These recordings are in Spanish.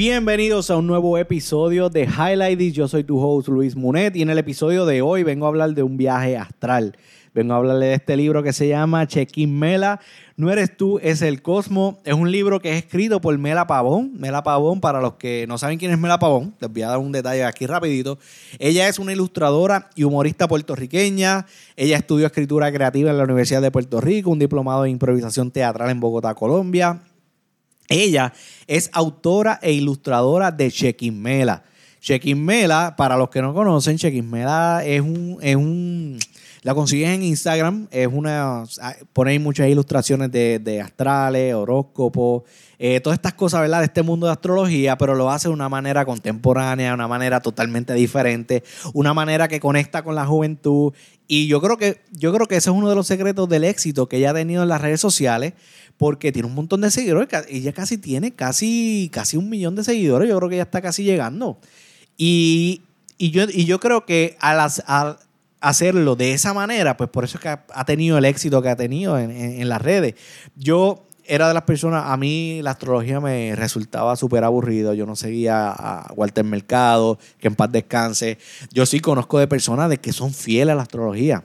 Bienvenidos a un nuevo episodio de Highlight Yo soy tu host Luis Munet y en el episodio de hoy vengo a hablar de un viaje astral. Vengo a hablarle de este libro que se llama Check-in Mela. No eres tú, es el cosmo. Es un libro que es escrito por Mela Pavón. Mela Pavón, para los que no saben quién es Mela Pavón, les voy a dar un detalle aquí rapidito. Ella es una ilustradora y humorista puertorriqueña. Ella estudió escritura creativa en la Universidad de Puerto Rico, un diplomado en improvisación teatral en Bogotá, Colombia. Ella es autora e ilustradora de Check-in Mela. Check-in Mela, para los que no conocen, Check-in Mela es un, es un la consigues en Instagram, es una, ponéis muchas ilustraciones de, astrales, horóscopos, eh, todas estas cosas, ¿verdad? De este mundo de astrología, pero lo hace de una manera contemporánea, de una manera totalmente diferente, una manera que conecta con la juventud. Y yo creo que, yo creo que ese es uno de los secretos del éxito que ella ha tenido en las redes sociales, porque tiene un montón de seguidores. Ella casi tiene casi, casi un millón de seguidores. Yo creo que ya está casi llegando. Y, yo, y yo creo que a las, hacerlo de esa manera, pues por eso es que ha, tenido el éxito que ha tenido en, las redes. Yo era de las personas, a mí la astrología me resultaba súper aburrido, yo no seguía a Walter Mercado, que en paz descanse. Yo sí conozco de personas de que son fieles a la astrología.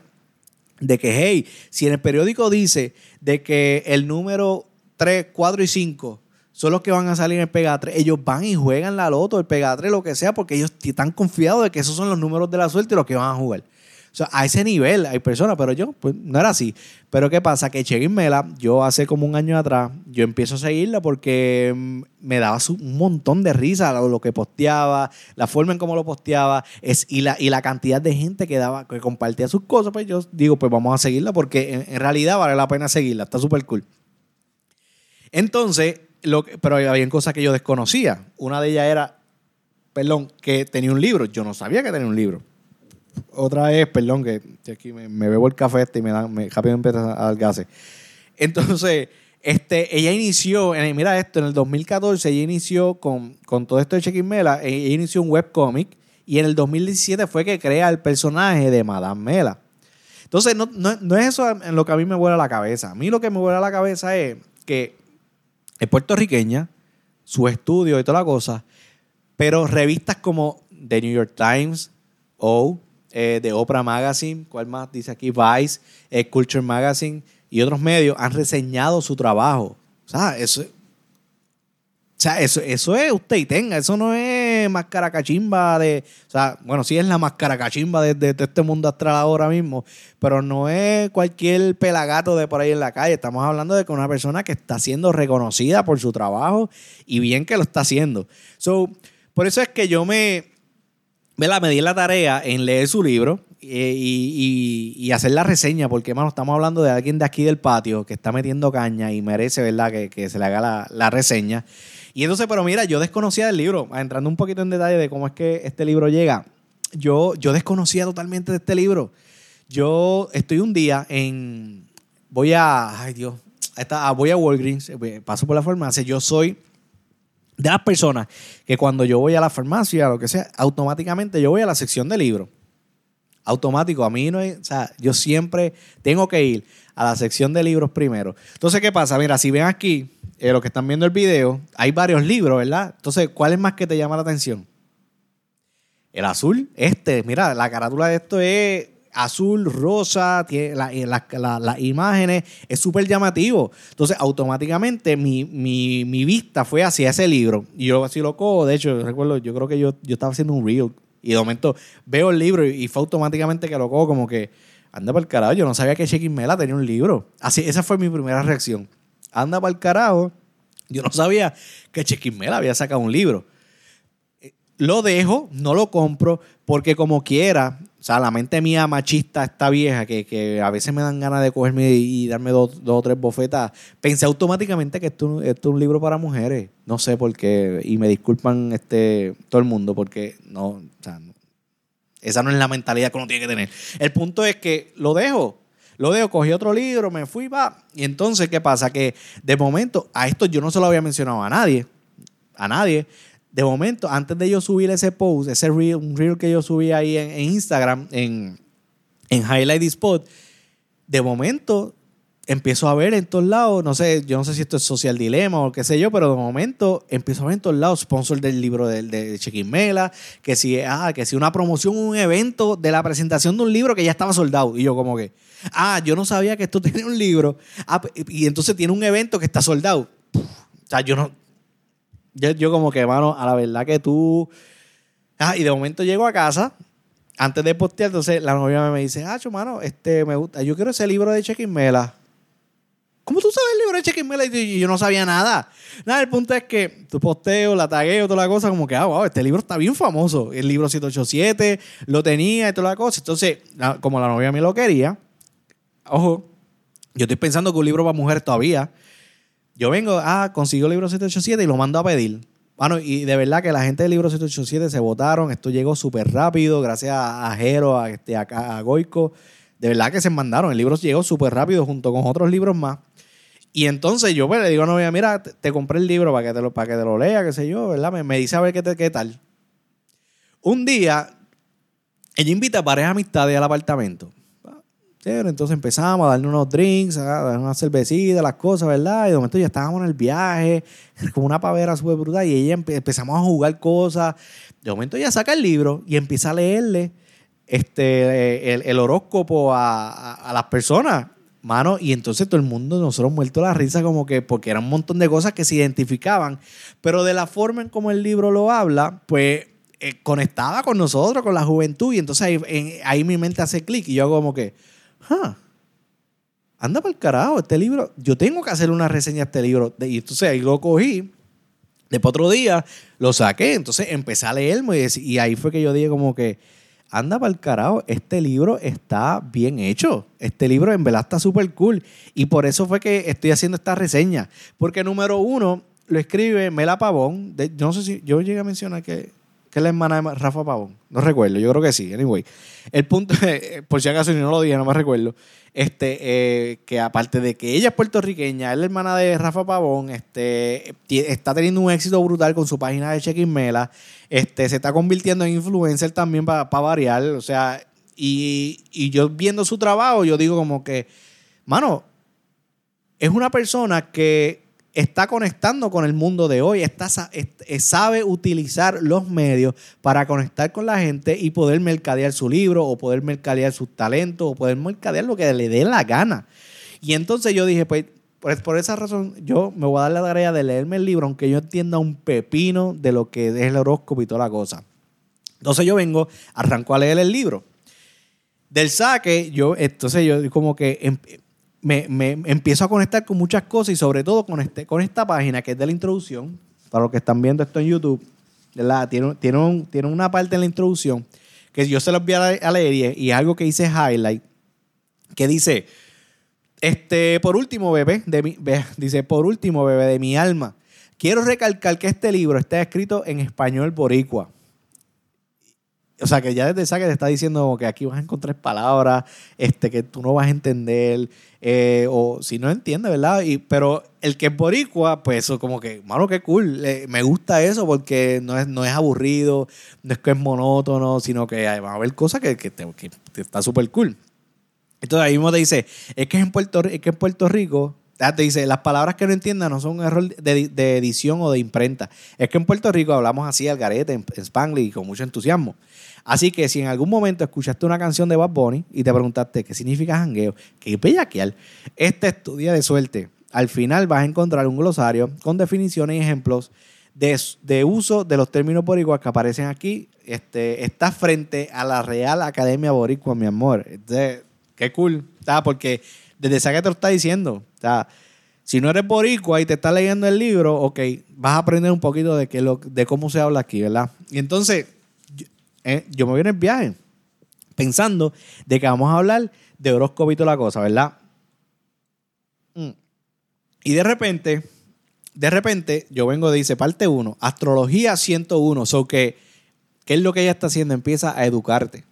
De que, hey, si en el periódico dice de que el número 3, 4 y 5 son los que van a salir en el Pega 3, ellos van y juegan la loto, el Pega 3, lo que sea, porque ellos están confiados de que esos son los números de la suerte y los que van a jugar. Sea, a ese nivel hay personas, pero yo, pues no era así. Pero ¿qué pasa? Que Cheguin Mela, yo hace como un año atrás, yo empiezo a seguirla porque mm, me daba un montón de risa lo, que posteaba, la forma en cómo lo posteaba es, y, la, y la cantidad de gente que, daba, que compartía sus cosas. Pues yo digo, pues vamos a seguirla porque en, realidad vale la pena seguirla, está súper cool. Entonces, lo pero había cosas que yo desconocía. Una de ellas era, perdón, que tenía un libro. Yo no sabía que tenía un libro otra vez, perdón, que aquí me, bebo el café este y me da, me, rápido empieza a dar. Entonces, este, ella inició, mira esto, en el 2014 ella inició con, con todo esto de Check Mela, ella inició un webcomic y en el 2017 fue que crea el personaje de Madame Mela. Entonces, no, no, es eso en lo que a mí me vuela la cabeza. A mí lo que me vuela la cabeza es que es puertorriqueña, su estudio y toda la cosa, pero revistas como The New York Times, O, eh, de Oprah Magazine, ¿cuál más dice aquí? Vice, eh, Culture Magazine y otros medios han reseñado su trabajo. O sea, eso, o sea, eso, eso es usted y tenga, eso no es máscara cachimba de. O sea, bueno, sí es la máscara cachimba de, de, este mundo astral ahora mismo, pero no es cualquier pelagato de por ahí en la calle. Estamos hablando de que una persona que está siendo reconocida por su trabajo y bien que lo está haciendo. So, por eso es que yo me, me di la tarea en leer su libro eh, y, hacer la reseña, porque, hermano, estamos hablando de alguien de aquí del patio que está metiendo caña y merece, ¿verdad?, que, se le haga la, reseña. Y entonces, pero mira, yo desconocía del libro, entrando un poquito en detalle de cómo es que este libro llega. Yo, yo desconocía totalmente de este libro. Yo estoy un día en. Voy a. Ay, Dios. voy a Walgreens, eh, paso por la farmacia. Yo soy de las personas que cuando yo voy a la farmacia, lo que sea, automáticamente yo voy a la sección de libros. Automático, a mí no hay, o sea, yo siempre tengo que ir a la sección de libros primero. Entonces, ¿qué pasa? Mira, si ven aquí, eh, lo que están viendo el video, hay varios libros, ¿verdad? Entonces, ¿cuál es más que te llama la atención? El azul, este, mira, la carátula de esto es azul, rosa, tiene las imágenes, es súper llamativo. Entonces, automáticamente mi, vista fue hacia ese libro. Y yo así lo cojo, de hecho, recuerdo, yo creo que yo, yo estaba haciendo un reel y de momento veo el libro y, fue automáticamente que lo cojo como que, anda para el carajo, yo no sabía que Chekin Mela tenía un libro. Así, esa fue mi primera reacción. Anda para el carajo, yo no sabía que Chekin Mela había sacado un libro lo dejo, no lo compro, porque como quiera, sea, la mente mía machista, esta vieja, que, a veces me dan ganas de cogerme y darme dos, o tres bofetas, pensé automáticamente que esto, es un libro para mujeres. No sé por qué, y me disculpan este, todo el mundo, porque no, o sea, esa no es la mentalidad que uno tiene que tener. El punto es que lo dejo. Lo dejo, cogí otro libro, me fui, va. Y entonces, ¿qué pasa? Que de momento, a esto yo no se lo había mencionado a nadie. A nadie de momento, antes de yo subir ese post, ese reel, un reel que yo subí ahí en, Instagram, en, en Highlight Spot, de momento empiezo a ver en todos lados, no sé, yo no sé si esto es social dilema o qué sé yo, pero de momento empiezo a ver en todos lados sponsor del libro de, de Chequimela, que si, ah, que si una promoción, un evento de la presentación de un libro que ya estaba soldado. Y yo como que, ah, yo no sabía que esto tenía un libro, ah, y entonces tiene un evento que está soldado. O sea, yo no, yo, como que, mano, a la verdad que tú... Ah, y de momento llego a casa, antes de postear, entonces la novia me dice, ah, mano, este, me gusta, yo quiero ese libro de Chequimela. ¿Cómo tú sabes el libro de Chequimela? Y yo no sabía nada. Nada, el punto es que tu posteo, la tagueo, toda la cosa, como que, ah, wow, este libro está bien famoso. El libro 787 lo tenía y toda la cosa. Entonces, como la novia me lo quería, ojo, yo estoy pensando que un libro para mujer todavía. Yo vengo, ah, consigo el libro 787 y lo mando a pedir. Bueno, y de verdad que la gente del libro 787 se votaron. Esto llegó súper rápido, gracias a Jero, a, este, a Goico. De verdad que se mandaron. El libro llegó súper rápido junto con otros libros más. Y entonces yo pues, le digo a novia, mira, te, compré el libro para que te lo, para que te lo lea, qué sé yo, ¿verdad? Me, dice a ver qué, qué tal. Un día, ella invita a parejas amistades al apartamento. Entonces empezamos a darle unos drinks, a dar una cervecita, las cosas, ¿verdad? Y de momento ya estábamos en el viaje, como una pavera súper brutal, y ella empezamos a jugar cosas. De momento ella saca el libro y empieza a leerle este, el, horóscopo a, las personas. Mano, y entonces todo el mundo, nosotros muerto la risa, como que, porque era un montón de cosas que se identificaban, pero de la forma en como el libro lo habla, pues eh, conectaba con nosotros, con la juventud, y entonces ahí, ahí mi mente hace clic, y yo como que, ah, anda para el carajo, este libro, yo tengo que hacer una reseña de este libro, y entonces ahí lo cogí, después otro día lo saqué, entonces empecé a leerme, y, ahí fue que yo dije como que, anda para el carajo, este libro está bien hecho. Este libro en verdad está súper cool. Y por eso fue que estoy haciendo esta reseña. Porque número uno lo escribe Mela Pavón. no sé si yo llegué a mencionar que, que es la hermana de Rafa Pavón. No recuerdo, yo creo que sí. Anyway, el punto, por si acaso si no lo dije, no me recuerdo este, eh, que aparte de que ella es puertorriqueña, es la hermana de Rafa Pavón, este, está teniendo un éxito brutal con su página de Check Mela, este, se está convirtiendo en influencer también para variar, o sea, y, y yo viendo su trabajo, yo digo como que, mano, es una persona que está conectando con el mundo de hoy, está, eh, sabe utilizar los medios para conectar con la gente y poder mercadear su libro o poder mercadear sus talentos o poder mercadear lo que le dé la gana. Y entonces yo dije, pues, por esa razón yo me voy a dar la tarea de leerme el libro, aunque yo entienda un pepino de lo que es el horóscopo y toda la cosa. Entonces yo vengo, arranco a leer el libro. Del saque, yo, entonces yo como que me, empiezo a conectar con muchas cosas y sobre todo con, este, con esta página que es de la introducción. Para los que están viendo esto en YouTube, Tiene, tiene, tiene una parte en la introducción que yo se los voy a leer y, es algo que dice highlight, que dice, este, por último, bebé, de mi, dice, por último, bebé de mi alma, quiero recalcar que este libro está escrito en español boricua. O sea, que ya desde esa que te está diciendo que aquí vas a encontrar palabras este, que tú no vas a entender, eh, o si no entiendes, ¿verdad? Y, pero el que es boricua, pues eso como que, mano, qué cool. Me gusta eso porque no es, no es aburrido, no es que es monótono, sino que va a haber cosas que, que, está súper cool. Entonces ahí mismo te dice, es que en Puerto, es que en Puerto Rico Ah, te dice, las palabras que no entiendan no son un error de, edición o de imprenta. Es que en Puerto Rico hablamos así al garete, en, Spanglish, con mucho entusiasmo. Así que si en algún momento escuchaste una canción de Bad Bunny y te preguntaste qué significa jangueo, qué bellaquear, este estudia de suerte. Al final vas a encontrar un glosario con definiciones y ejemplos de, uso de los términos boricuas que aparecen aquí. Este, está frente a la Real Academia Boricua, mi amor. Este, qué cool, ¿está? porque desde esa que te lo está diciendo. O sea, si no eres boricua y te estás leyendo el libro, ok, vas a aprender un poquito de, lo, de cómo se habla aquí, ¿verdad? Y entonces, yo, eh, me voy en el viaje pensando de que vamos a hablar de horóscopo y toda la cosa, ¿verdad? Mm. Y de repente, de repente, yo vengo, dice parte 1, astrología 101, so que, ¿qué es lo que ella está haciendo? Empieza a educarte.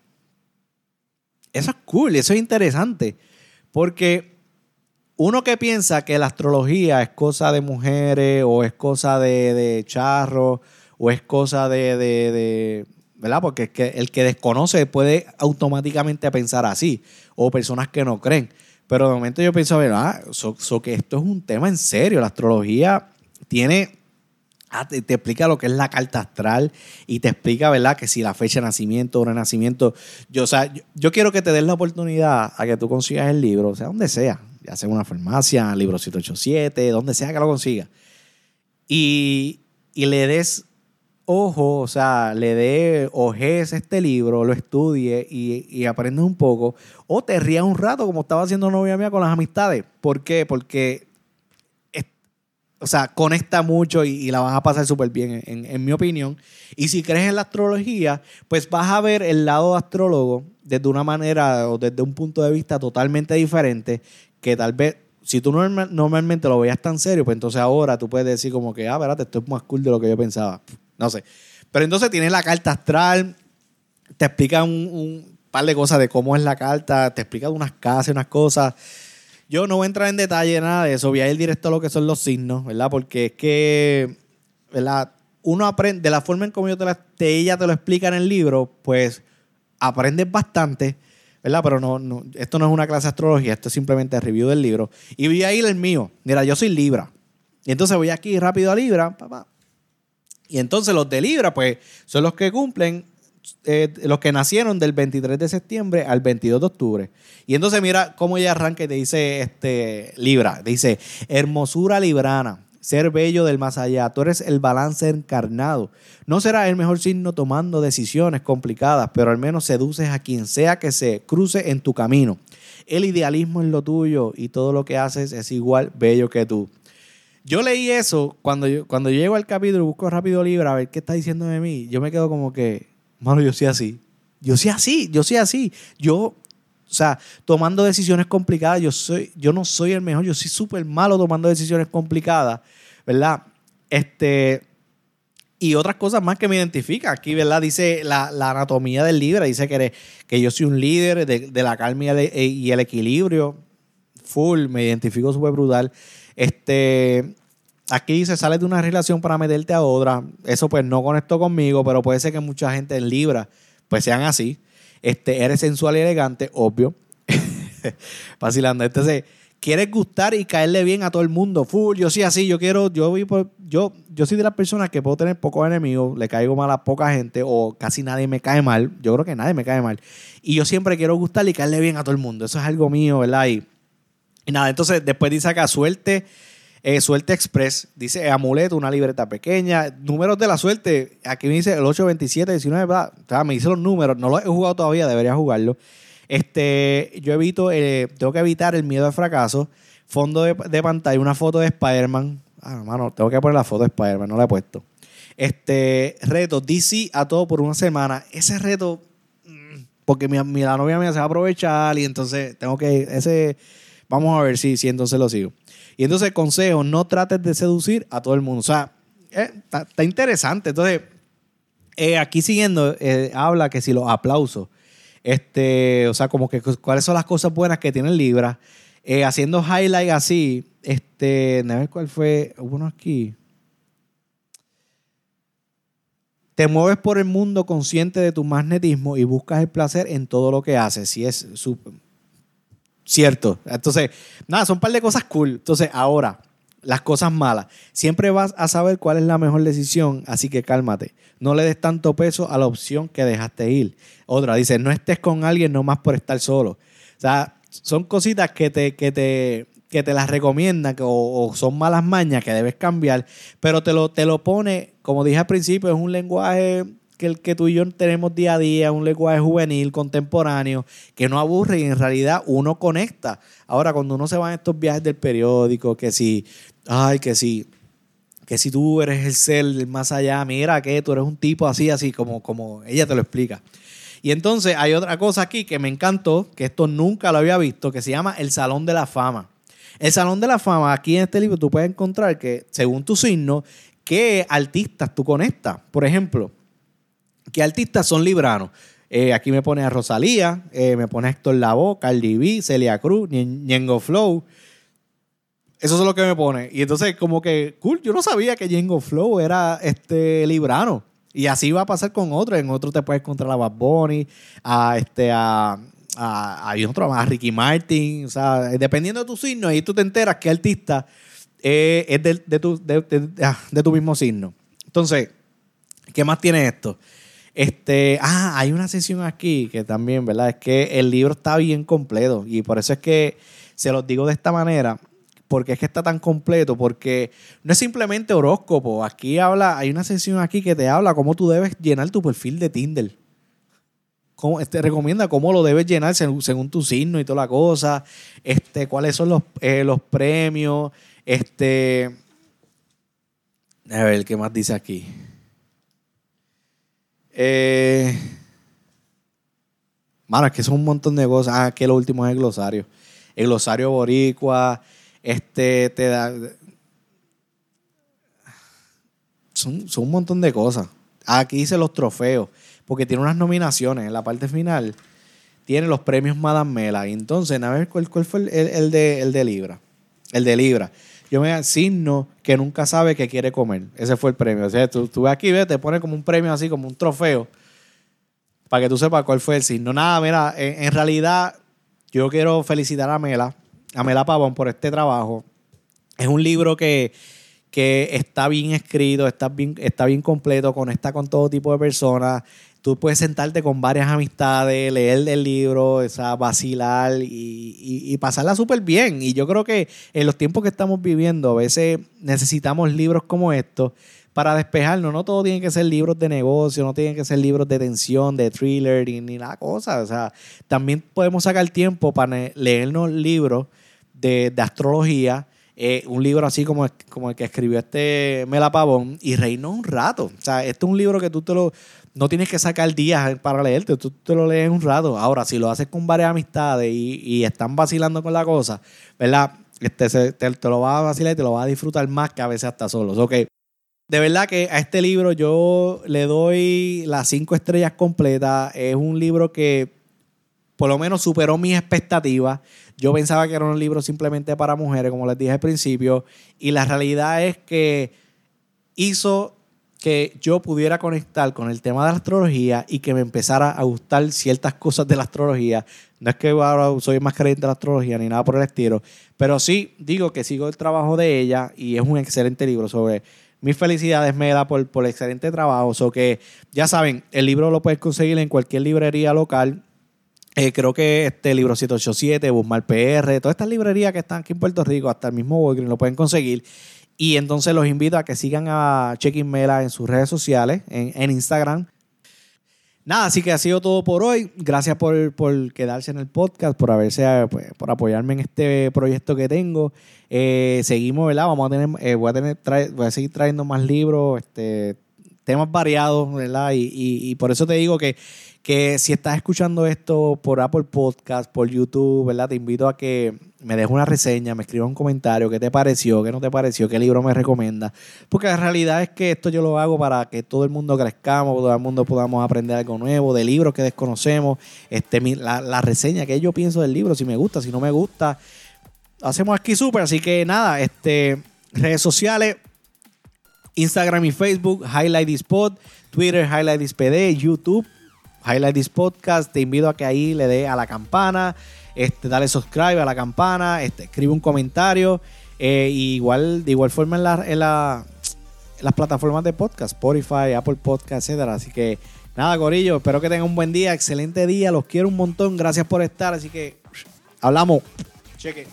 Eso es cool, eso es interesante. Porque uno que piensa que la astrología es cosa de mujeres o es cosa de, de charros o es cosa de, ¿verdad? Porque es que el que desconoce puede automáticamente pensar así o personas que no creen. Pero de momento yo pienso, a ah, so, que esto es un tema en serio. La astrología tiene Ah, te, explica lo que es la carta astral y te explica, ¿verdad? Que si la fecha de nacimiento o de nacimiento. Yo, o sea, yo, quiero que te des la oportunidad a que tú consigas el libro, o sea, donde sea, ya sea en una farmacia, libro 787, donde sea que lo consigas. Y, le des ojo, o sea, le dé ojes este libro, lo estudie y, y aprendes un poco. O te rías un rato, como estaba haciendo novia mía con las amistades. ¿Por qué? Porque o sea, conecta mucho y, la vas a pasar súper bien, en, mi opinión. Y si crees en la astrología, pues vas a ver el lado astrólogo desde una manera o desde un punto de vista totalmente diferente, que tal vez, si tú normalmente lo veías tan serio, pues entonces ahora tú puedes decir como que, ah, espérate, esto es más cool de lo que yo pensaba. No sé. Pero entonces tienes la carta astral, te explica un, un par de cosas de cómo es la carta, te explica unas casas, unas cosas yo no voy a entrar en detalle nada de eso, voy a ir directo a lo que son los signos, ¿verdad? Porque es que, ¿verdad? Uno aprende, de la forma en como te, la, ella te lo explica en el libro, pues aprendes bastante, ¿verdad? Pero no, no, esto no es una clase de astrología, esto es simplemente review del libro. Y voy a ir el mío. Mira, yo soy Libra. Y entonces voy aquí rápido a Libra, papá. Y entonces los de Libra, pues, son los que cumplen eh, los que nacieron del 23 de septiembre al 22 de octubre. Y entonces mira cómo ella arranca y te dice este, Libra, dice, hermosura librana, ser bello del más allá, tú eres el balance encarnado. No será el mejor signo tomando decisiones complicadas, pero al menos seduces a quien sea que se cruce en tu camino. El idealismo es lo tuyo y todo lo que haces es igual bello que tú. Yo leí eso cuando yo, cuando llego al capítulo busco rápido Libra a ver qué está diciendo de mí. Yo me quedo como que, Mano, yo soy así. Yo soy así, yo soy así. Yo, o sea, tomando decisiones complicadas, yo, soy, yo no soy el mejor, yo soy súper malo tomando decisiones complicadas, ¿verdad? Este, y otras cosas más que me identifican. Aquí, ¿verdad? Dice la, anatomía del líder, dice que, que yo soy un líder de, la calma y el, equilibrio. Full, me identifico súper brutal. Este, aquí dice, sales de una relación para meterte a otra. Eso pues no conectó conmigo, pero puede ser que mucha gente en Libra pues sean así. Este, eres sensual y elegante, obvio. Vacilando. Entonces, quieres gustar y caerle bien a todo el mundo. Full, yo sí así, yo quiero, yo, yo, yo soy de las personas que puedo tener pocos enemigos, le caigo mal a poca gente o casi nadie me cae mal. Yo creo que nadie me cae mal. Y yo siempre quiero gustar y caerle bien a todo el mundo. Eso es algo mío, ¿verdad? Y, y nada, entonces después dice acá, suerte eh, suerte Express, dice amuleto, una libreta pequeña. Números de la suerte, aquí me dice el 827, 19, O sea, me dice los números, no lo he jugado todavía, debería jugarlo. Este, yo evito, eh, tengo que evitar el miedo al fracaso. Fondo de, pantalla, una foto de Spider-Man. Ah, mano, tengo que poner la foto de Spider-Man, no la he puesto. Este, reto, DC a todo por una semana. Ese reto, mm, porque mi, la novia me se va a aprovechar y entonces tengo que, ese, vamos a ver si, si entonces lo sigo. Y entonces, consejo, no trates de seducir a todo el mundo. O sea, eh, está, interesante. Entonces, eh, aquí siguiendo, eh, habla que si los aplausos, este, o sea, como que cuáles son las cosas buenas que tiene Libra. haciendo highlight así, este, a ver cuál fue, uno aquí. Te mueves por el mundo consciente de tu magnetismo y buscas el placer en todo lo que haces. Si es súper Cierto. Entonces, nada, son un par de cosas cool. Entonces, ahora, las cosas malas. Siempre vas a saber cuál es la mejor decisión, así que cálmate. No le des tanto peso a la opción que dejaste ir. Otra, dice, no estés con alguien nomás por estar solo. O sea, son cositas que te, que te, que te las recomiendan o, o, son malas mañas que debes cambiar, pero te lo, te lo pone, como dije al principio, es un lenguaje que el que tú y yo tenemos día a día, un lenguaje juvenil, contemporáneo, que no aburre y en realidad uno conecta. Ahora, cuando uno se va en estos viajes del periódico, que si, ay, que si, que si tú eres el ser más allá, mira que tú eres un tipo así, así, como, como ella te lo explica. Y entonces hay otra cosa aquí que me encantó, que esto nunca lo había visto, que se llama el Salón de la Fama. El Salón de la Fama, aquí en este libro tú puedes encontrar que, según tu signo, qué artistas tú conectas. Por ejemplo, ¿Qué artistas son libranos? Eh, aquí me pone a Rosalía, eh, me pone a Héctor Lavoe, Cardi B, Celia Cruz, Ñengo Flow. Eso es lo que me pone. Y entonces, como que, cool, yo no sabía que Ñengo Flow era este librano. Y así va a pasar con otros. En otros te puedes encontrar a Bad Bunny, a, este, a, hay otro más, Ricky Martin, o sea, dependiendo de tu signo, ahí tú te enteras qué artista eh, es de, tu, ah, de, tu mismo signo. Entonces, ¿qué más tiene esto? Este, ah, hay una sesión aquí que también, ¿verdad? Es que el libro está bien completo y por eso es que se los digo de esta manera, porque es que está tan completo, porque no es simplemente horóscopo, aquí habla, hay una sesión aquí que te habla cómo tú debes llenar tu perfil de Tinder. Te este, recomienda cómo lo debes llenar según, tu signo y toda la cosa, este, cuáles son los, eh, los premios, este, a ver, ¿qué más dice aquí? Eh, mano, es que son un montón de cosas. Ah, que lo último es el glosario. El glosario boricua, este, te da... Son, son un montón de cosas. Aquí dice los trofeos, porque tiene unas nominaciones en la parte final. Tiene los premios Madame Mela. entonces, a ver, ¿cuál, cuál fue el, de, el de Libra? El de Libra yo me signo que nunca sabe qué quiere comer. Ese fue el premio. O sea, tú, tú ves aquí, ves, te pone como un premio así, como un trofeo, para que tú sepas cuál fue el signo. Nada, mira, en, realidad yo quiero felicitar a Mela, a Mela Pavón por este trabajo. Es un libro que, que está bien escrito, está bien, está bien completo, conecta con todo tipo de personas tú puedes sentarte con varias amistades, leer el libro, esa, vacilar y, pasarla súper bien. Y yo creo que en los tiempos que estamos viviendo, a veces necesitamos libros como estos para despejarnos. No todo tiene que ser libros de negocio, no tienen que ser libros de tensión, de thriller ni, ni nada cosa. O sea, también podemos sacar tiempo para leernos libros de, astrología. Eh, un libro así como, como el que escribió este Mela Pavón y reírnos un rato. O sea, este es un libro que tú te lo, no tienes que sacar días para leerte, tú te lo lees un rato. Ahora, si lo haces con varias amistades y, están vacilando con la cosa, ¿verdad? Este, te, lo vas a vacilar y te lo vas a disfrutar más que a veces hasta solos. Ok. De verdad que a este libro yo le doy las cinco estrellas completas. Es un libro que por lo menos superó mis expectativas. Yo pensaba que era un libro simplemente para mujeres, como les dije al principio, y la realidad es que hizo que yo pudiera conectar con el tema de la astrología y que me empezara a gustar ciertas cosas de la astrología. No es que ahora soy más creyente de la astrología ni nada por el estilo, pero sí digo que sigo el trabajo de ella y es un excelente libro sobre mis felicidades, Mela, por, por el excelente trabajo. O que ya saben, el libro lo puedes conseguir en cualquier librería local. Eh, creo que este libro 787, Busmar PR, todas estas librerías que están aquí en Puerto Rico, hasta el mismo Walgreens lo pueden conseguir. Y entonces los invito a que sigan a Checking Mela en sus redes sociales, en, Instagram. Nada, así que ha sido todo por hoy. Gracias por, quedarse en el podcast, por haberse, pues, por apoyarme en este proyecto que tengo. Eh, seguimos, ¿verdad? Vamos a tener, eh, voy a tener, voy a seguir trayendo más libros, este, temas variados, ¿verdad? Y, por eso te digo que, que si estás escuchando esto por Apple Podcast, por YouTube, ¿verdad? Te invito a que me dejes una reseña, me escribas un comentario, qué te pareció, qué no te pareció, qué libro me recomienda. Porque la realidad es que esto yo lo hago para que todo el mundo crezcamos, todo el mundo podamos aprender algo nuevo, de libros que desconocemos, este, la, la reseña que yo pienso del libro, si me gusta, si no me gusta. Hacemos aquí súper, así que nada, este, redes sociales, Instagram y Facebook, Highlight Pod, Twitter, Highlight PD, YouTube, Highlight This Podcast. Te invito a que ahí le dé a la campana, este, dale subscribe a la campana, este, escribe un comentario. Eh, igual, de igual forma en, en, la, las plataformas de podcast, Spotify, Apple Podcast, etcétera. Así que nada, Corillo, espero que tengan un buen día, excelente día, los quiero un montón, gracias por estar. Así que hablamos. Cheque.